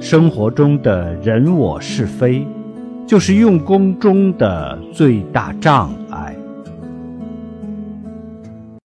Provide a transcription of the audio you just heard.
生活中的人，我是非就是用功中的最大障碍。